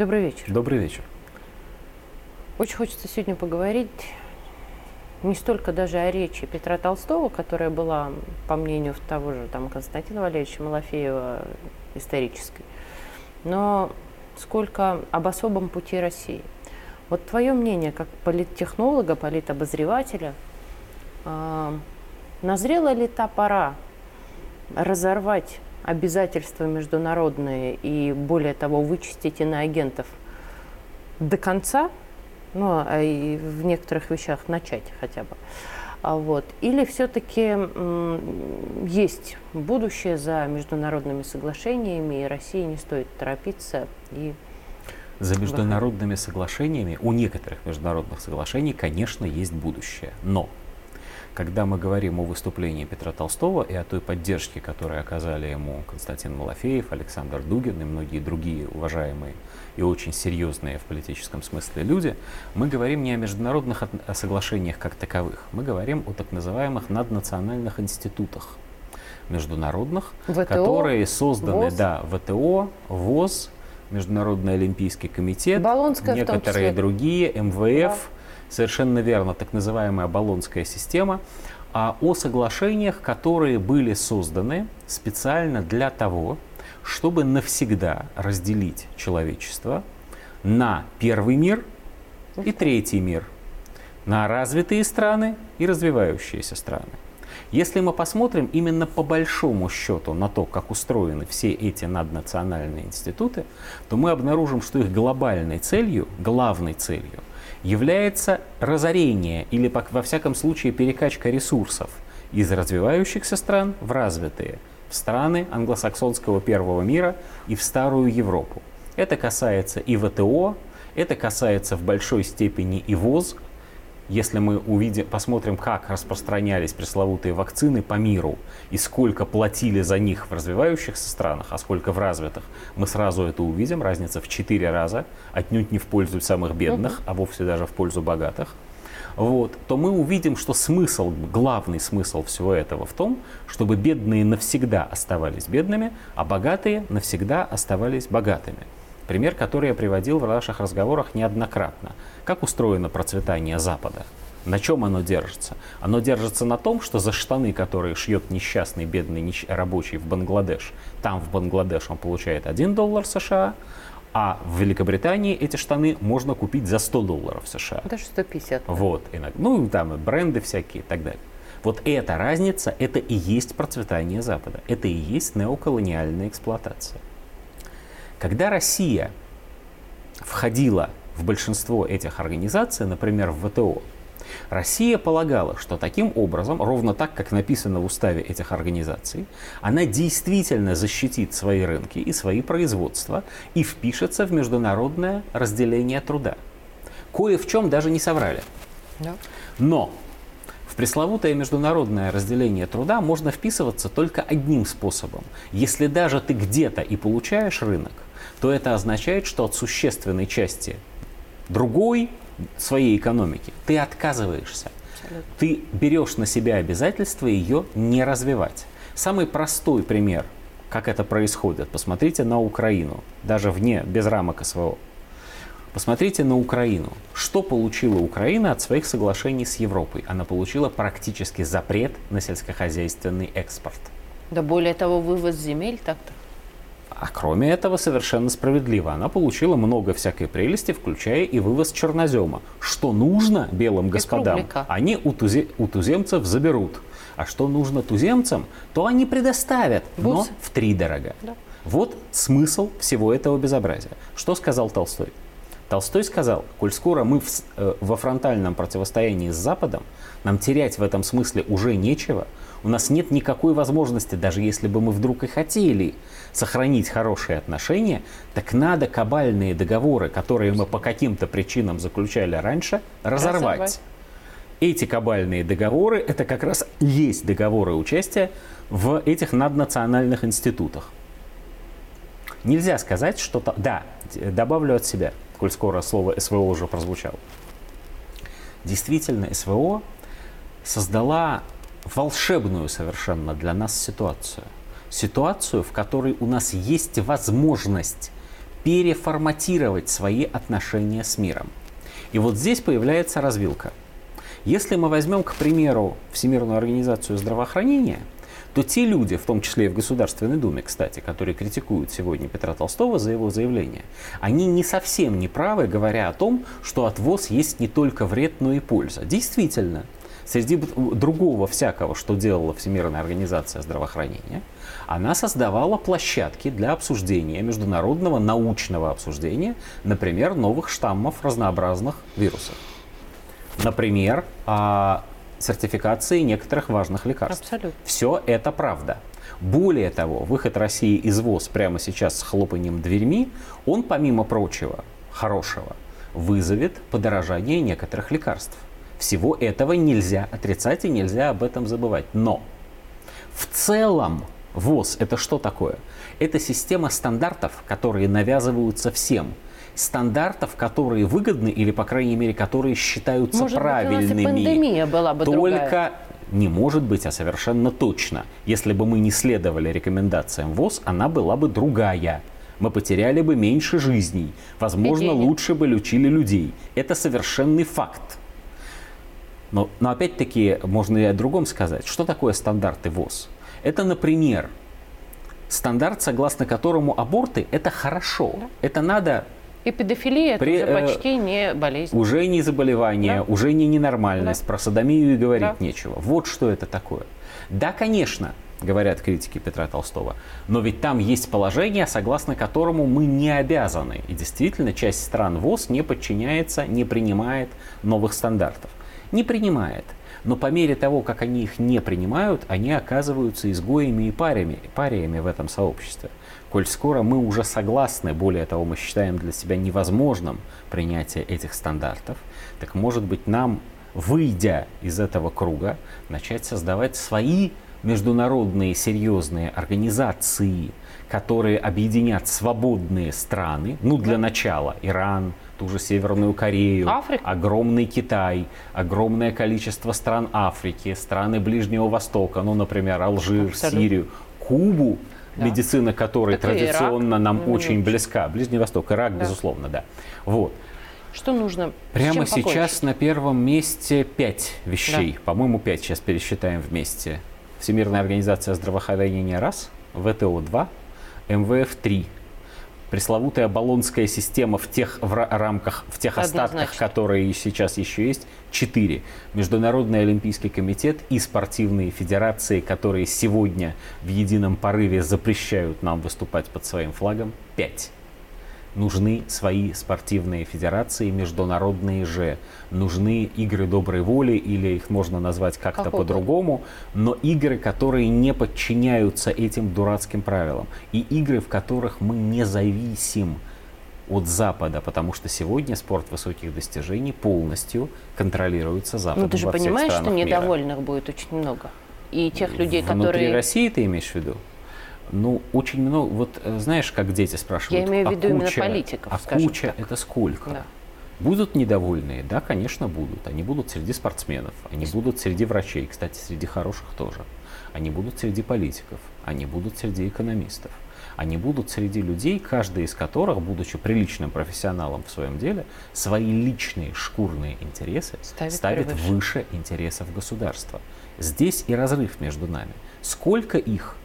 Добрый вечер. Добрый вечер. Очень хочется сегодня поговорить не столько даже о речи Петра Толстого, которая была, по мнению того же там, Константина Валерьевича Малафеева, исторической, но сколько об особом пути России. Вот твое мнение, как политтехнолога, политобозревателя, э, назрела ли та пора разорвать обязательства международные и, более того, вычистить иноагентов до конца, ну, а и в некоторых вещах начать хотя бы. А вот. Или все-таки есть будущее за международными соглашениями, и России не стоит торопиться и за международными соглашениями, у некоторых международных соглашений, конечно, есть будущее. Но когда мы говорим о выступлении Петра Толстого и о той поддержке, которую оказали ему Константин Малафеев, Александр Дугин и многие другие уважаемые и очень серьезные в политическом смысле люди, мы говорим не о международных соглашениях как таковых, мы говорим о так называемых наднациональных институтах международных, ВТО, которые созданы, ВОЗ. да, ВТО, ВОЗ, Международный олимпийский комитет, Болонская некоторые другие, МВФ, совершенно верно, так называемая Болонская система, а о соглашениях, которые были созданы специально для того, чтобы навсегда разделить человечество на первый мир и третий мир, на развитые страны и развивающиеся страны. Если мы посмотрим именно по большому счету на то, как устроены все эти наднациональные институты, то мы обнаружим, что их глобальной целью, главной целью, является разорение или, во всяком случае, перекачка ресурсов из развивающихся стран в развитые, в страны англосаксонского первого мира и в старую Европу. Это касается и ВТО, это касается в большой степени и ВОЗ, если мы увидим, посмотрим, как распространялись пресловутые вакцины по миру и сколько платили за них в развивающихся странах, а сколько в развитых, мы сразу это увидим. Разница в 4 раза, отнюдь не в пользу самых бедных, а вовсе даже в пользу богатых. Вот, то мы увидим, что смысл, главный смысл всего этого в том, чтобы бедные навсегда оставались бедными, а богатые навсегда оставались богатыми. Пример, который я приводил в наших разговорах неоднократно. Как устроено процветание Запада? На чем оно держится? Оно держится на том, что за штаны, которые шьет несчастный бедный нищ- рабочий в Бангладеш, там в Бангладеш он получает 1 доллар США, а в Великобритании эти штаны можно купить за 100 долларов США. Даже 150. Вот. Ну, и там бренды всякие и так далее. Вот эта разница, это и есть процветание Запада. Это и есть неоколониальная эксплуатация. Когда Россия входила в большинство этих организаций, например, в ВТО, Россия полагала, что таким образом, ровно так, как написано в уставе этих организаций, она действительно защитит свои рынки и свои производства и впишется в международное разделение труда. Кое в чем даже не соврали. Но в пресловутое международное разделение труда можно вписываться только одним способом. Если даже ты где-то и получаешь рынок, то это означает, что от существенной части другой своей экономики ты отказываешься. Абсолютно. Ты берешь на себя обязательство ее не развивать. Самый простой пример, как это происходит, посмотрите на Украину, даже вне, без рамок СВО. Посмотрите на Украину. Что получила Украина от своих соглашений с Европой? Она получила практически запрет на сельскохозяйственный экспорт. Да более того, вывоз земель так-то. А кроме этого, совершенно справедливо, она получила много всякой прелести, включая и вывоз чернозема. Что нужно белым господам, круглика. они у, тузе- у туземцев заберут. А что нужно туземцам, то они предоставят, но Бусы. в три дорога. Да. Вот смысл всего этого безобразия. Что сказал Толстой? Толстой сказал, коль скоро мы в э, во фронтальном противостоянии с Западом, нам терять в этом смысле уже нечего, у нас нет никакой возможности, даже если бы мы вдруг и хотели сохранить хорошие отношения, так надо кабальные договоры, которые мы по каким-то причинам заключали раньше, разорвать. Разорвать. Эти кабальные договоры – это как раз есть договоры участия в этих наднациональных институтах. Нельзя сказать, что... то- Да, добавлю от себя, коль скоро слово СВО уже прозвучало. Действительно, СВО создала волшебную совершенно для нас ситуацию. Ситуацию, в которой у нас есть возможность переформатировать свои отношения с миром. И вот здесь появляется развилка. Если мы возьмем, к примеру, Всемирную организацию здравоохранения, то те люди, в том числе и в Государственной Думе, кстати, которые критикуют сегодня Петра Толстого за его заявление, они не совсем не правы, говоря о том, что от ВОЗ есть не только вред, но и польза. Действительно, среди другого всякого, что делала Всемирная организация здравоохранения, она создавала площадки для обсуждения, международного научного обсуждения, например, новых штаммов разнообразных вирусов. Например, а, сертификации некоторых важных лекарств. Абсолютно. Все это правда. Более того, выход России из ВОЗ прямо сейчас с хлопанием дверьми, он, помимо прочего, хорошего, вызовет подорожание некоторых лекарств. Всего этого нельзя отрицать и нельзя об этом забывать. Но в целом ВОЗ это что такое? Это система стандартов, которые навязываются всем. Стандартов, которые выгодны или, по крайней мере, которые считаются Может правильными. Быть, у нас и пандемия была бы Только другая. не может быть, а совершенно точно. Если бы мы не следовали рекомендациям ВОЗ, она была бы другая. Мы потеряли бы меньше жизней. Возможно, лучше бы лечили людей. Это совершенный факт. Но, но опять-таки можно и о другом сказать. Что такое стандарты ВОЗ? Это, например, стандарт, согласно которому аборты – это хорошо. Это надо И педофилия При, это э, уже почти не болезнь. уже не заболевание, Да. уже не ненормальность, про садомию и говорить Да. нечего. Вот что это такое. Да, конечно, говорят критики Петра Толстого, но ведь там есть положение, согласно которому мы не обязаны. И действительно, часть стран ВОЗ не подчиняется, не принимает новых стандартов. Не принимает. Но по мере того, как они их не принимают, они оказываются изгоями и парями, париями в этом сообществе. Коль скоро мы уже согласны, более того, мы считаем для себя невозможным принятие этих стандартов, так может быть нам, выйдя из этого круга, начать создавать свои международные серьезные организации, которые объединят свободные страны, ну для начала Иран, ту же Северную Корею, Африку. огромный Китай, огромное количество стран Африки, страны Ближнего Востока, ну, например, Алжир, Абсолютно. Сирию, Кубу, Да. медицина которой Так традиционно нам на очень близка. Ближний Восток, Ирак, Да. безусловно, да. Вот. Что нужно? Прямо сейчас покончить? на первом месте пять вещей. По-моему, пять сейчас пересчитаем вместе. Всемирная организация здравоохранения раз, ВТО два, МВФ три. Пресловутая баллонская система в тех в ра- рамках, в тех остатках, которые сейчас еще есть, четыре. Международный олимпийский комитет и спортивные федерации, которые сегодня в едином порыве запрещают нам выступать под своим флагом, пять нужны свои спортивные федерации, международные же. Нужны игры доброй воли, или их можно назвать как-то Как по-другому, но игры, которые не подчиняются этим дурацким правилам. И игры, в которых мы не зависим от Запада, потому что сегодня спорт высоких достижений полностью контролируется Западом. Ну ты же понимаешь, что странах мира. недовольных будет очень много. И тех людей, Внутри которые... России ты имеешь в виду? Ну, очень много. Вот э, знаешь, как дети спрашивают. Я имею в а виду именно куча- политиков, А куча так. это сколько? Да. Будут недовольные? Да, конечно, будут. Они будут среди спортсменов, они будут среди врачей, кстати, среди хороших тоже. Они будут среди политиков, они будут среди экономистов. Они будут среди людей, каждый из которых, будучи приличным профессионалом в своем деле, свои личные шкурные интересы Ставит ставит превыше. выше интересов государства. Здесь и разрыв между нами. Сколько их?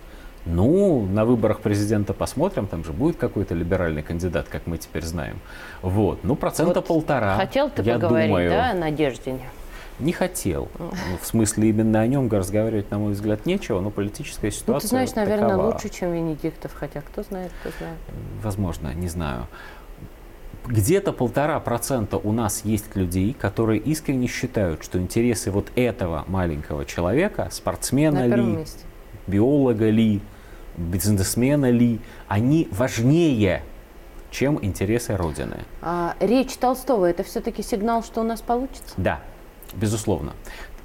Ну, на выборах президента посмотрим, там же будет какой-то либеральный кандидат, как мы теперь знаем. Вот, ну, процента Вот полтора. Хотел ты я поговорить, думаю. да, о Надеждине? Не хотел. Ну, в смысле, именно о нем разговаривать, на мой взгляд, нечего, но политическая ситуация Ну, ты знаешь, наверное, такова. лучше, чем Венедиктов, хотя кто знает, кто знает. Возможно, не знаю. Где-то полтора процента у нас есть людей, которые искренне считают, что интересы вот этого маленького человека, спортсмена ли, месте. биолога ли, бизнесмена ли, они важнее, чем интересы Родины. А речь Толстого – это все-таки сигнал, что у нас получится? Да, безусловно.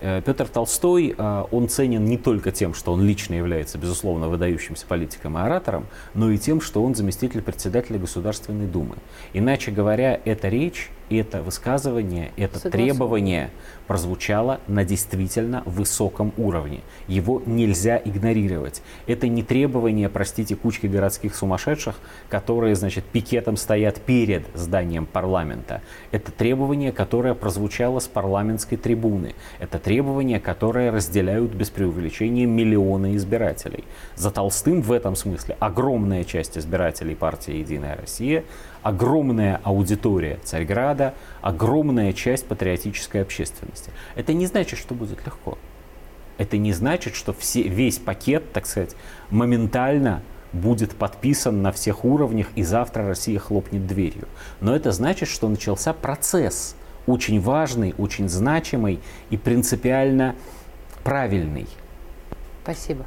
Э, Петр Толстой, э, он ценен не только тем, что он лично является, безусловно, выдающимся политиком и оратором, но и тем, что он заместитель председателя Государственной Думы. Иначе говоря, эта речь это высказывание, это Согласен. требование прозвучало на действительно высоком уровне. Его нельзя игнорировать. Это не требование, простите, кучки городских сумасшедших, которые, значит, пикетом стоят перед зданием парламента. Это требование, которое прозвучало с парламентской трибуны. Это требование, которое разделяют без преувеличения миллионы избирателей. За Толстым в этом смысле огромная часть избирателей партии «Единая Россия», огромная аудитория Царьграда, огромная часть патриотической общественности. Это не значит, что будет легко. Это не значит, что все, весь пакет, так сказать, моментально будет подписан на всех уровнях, и завтра Россия хлопнет дверью. Но это значит, что начался процесс, очень важный, очень значимый и принципиально правильный. Спасибо.